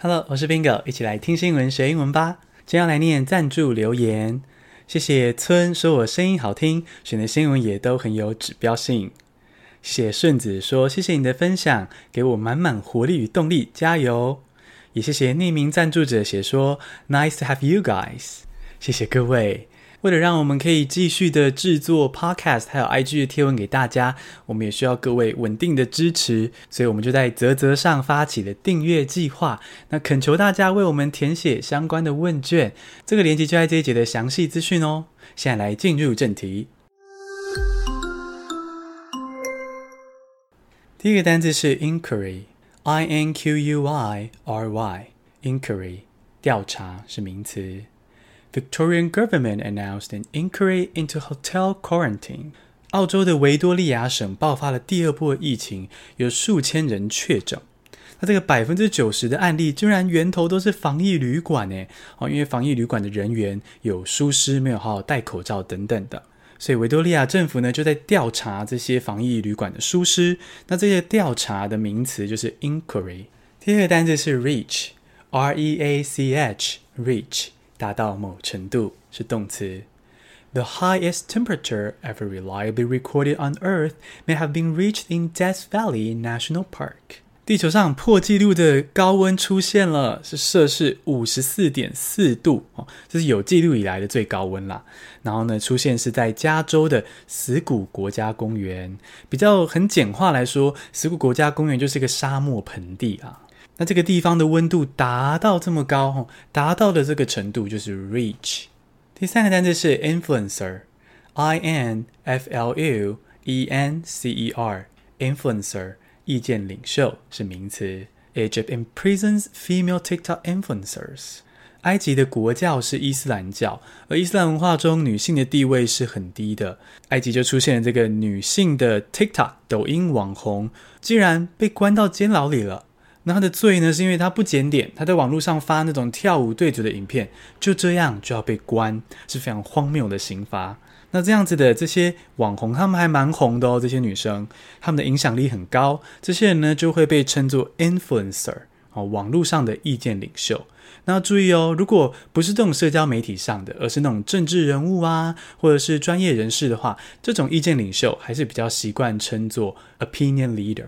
Hello，我是 Bingo，一起来听新闻学英文吧。今天要来念赞助留言，谢谢村说我声音好听，选的新闻也都很有指标性。写顺子说谢谢你的分享，给我满满活力与动力，加油。也谢谢匿名赞助者写说 Nice to have you guys，谢谢各位。为了让我们可以继续的制作 Podcast，还有 IG 的贴文给大家，我们也需要各位稳定的支持，所以我们就在啧啧上发起了订阅计划。那恳求大家为我们填写相关的问卷，这个链接就在这一节的详细资讯哦。现在来进入正题。第一个单字是 inquiry，I N Q U I R Y，inquiry，调查是名词。Victorian government announced an inquiry into hotel quarantine。澳洲的维多利亚省爆发了第二波疫情，有数千人确诊。那这个百分之九十的案例，居然源头都是防疫旅馆诶！哦，因为防疫旅馆的人员有疏失，没有好好戴口罩等等的，所以维多利亚政府呢就在调查这些防疫旅馆的疏失。那这些调查的名词就是 inquiry。第二个单字是 reach，R-E-A-C-H，reach。达到某程度是动词。The highest temperature ever reliably recorded on Earth may have been reached in Death Valley National Park。地球上破纪录的高温出现了，是摄氏五十四点四度哦，这是有记录以来的最高温啦。然后呢，出现是在加州的死谷国家公园。比较很简化来说，死谷国家公园就是一个沙漠盆地啊。那这个地方的温度达到这么高，达到的这个程度就是 reach。第三个单词是 influencer，I N F L U E N C E R，influencer，意见领袖是名词。Egypt imprisons female TikTok influencers。埃及的国教是伊斯兰教，而伊斯兰文化中女性的地位是很低的。埃及就出现了这个女性的 TikTok 抖音网红，竟然被关到监牢里了。那他的罪呢？是因为他不检点，他在网络上发那种跳舞对嘴的影片，就这样就要被关，是非常荒谬的刑罚。那这样子的这些网红，他们还蛮红的哦，这些女生，他们的影响力很高，这些人呢就会被称作 influencer 哦，网络上的意见领袖。那要注意哦，如果不是这种社交媒体上的，而是那种政治人物啊，或者是专业人士的话，这种意见领袖还是比较习惯称作 opinion leader。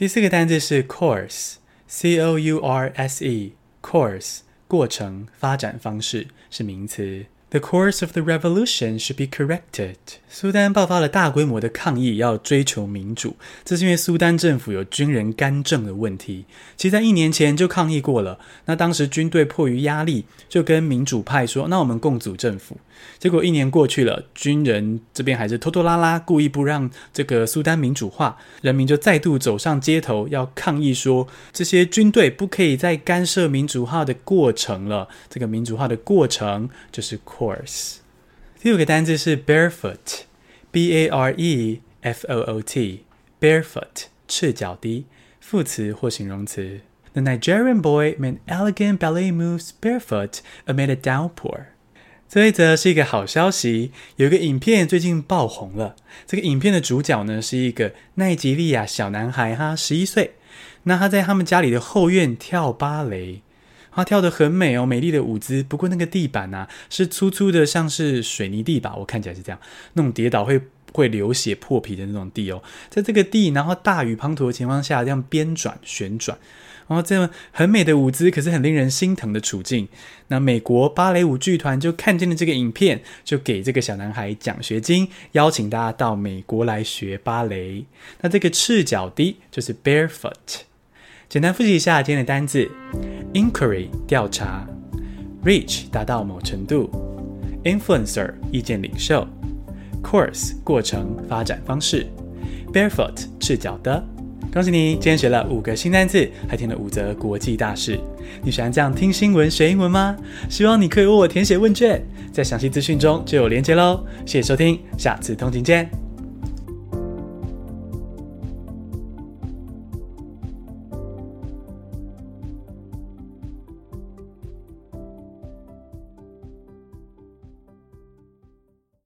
第四个单字是 course，C O U R S E，course 过程、发展方式是名词。The course of the revolution should be corrected。苏丹爆发了大规模的抗议，要追求民主。这是因为苏丹政府有军人干政的问题。其实，在一年前就抗议过了。那当时军队迫于压力，就跟民主派说：“那我们共组政府。”结果一年过去了，军人这边还是拖拖拉拉，故意不让这个苏丹民主化。人民就再度走上街头，要抗议说：“这些军队不可以再干涉民主化的过程了。”这个民主化的过程就是。Course，第五个单字是 barefoot，b a r e f o o t，barefoot，赤脚的，副词或形容词。The Nigerian boy made elegant ballet moves barefoot amid a downpour。这一则是一个好消息，有一个影片最近爆红了。这个影片的主角呢是一个奈及利亚小男孩，哈，十一岁。那他在他们家里的后院跳芭蕾。他跳得很美哦，美丽的舞姿。不过那个地板啊，是粗粗的，像是水泥地吧？我看起来是这样，那种跌倒会会流血破皮的那种地哦。在这个地，然后大雨滂沱的情况下，这样边转旋转，然后这样很美的舞姿，可是很令人心疼的处境。那美国芭蕾舞剧团就看见了这个影片，就给这个小男孩奖学金，邀请大家到美国来学芭蕾。那这个赤脚的，就是 barefoot。简单复习一下今天的单字：inquiry 调查，reach 达到某程度，influencer 意见领袖，course 过程发展方式，barefoot 赤脚的。恭喜你，今天学了五个新单词，还听了五则国际大事。你喜欢这样听新闻学英文吗？希望你可以为我填写问卷，在详细资讯中就有连结喽。谢谢收听，下次通勤见。